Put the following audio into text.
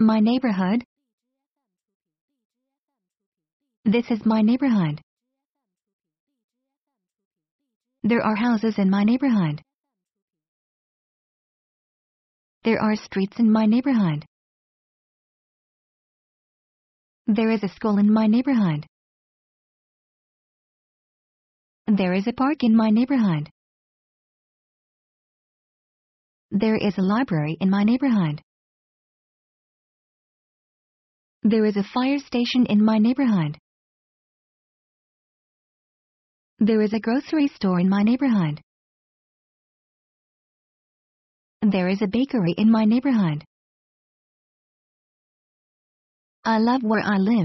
My neighborhood. This is my neighborhood. There are houses in my neighborhood. There are streets in my neighborhood. There is a school in my neighborhood. There is a park in my neighborhood. There is a library in my neighborhood. There is a fire station in my neighborhood. There is a grocery store in my neighborhood. There is a bakery in my neighborhood. I love where I live.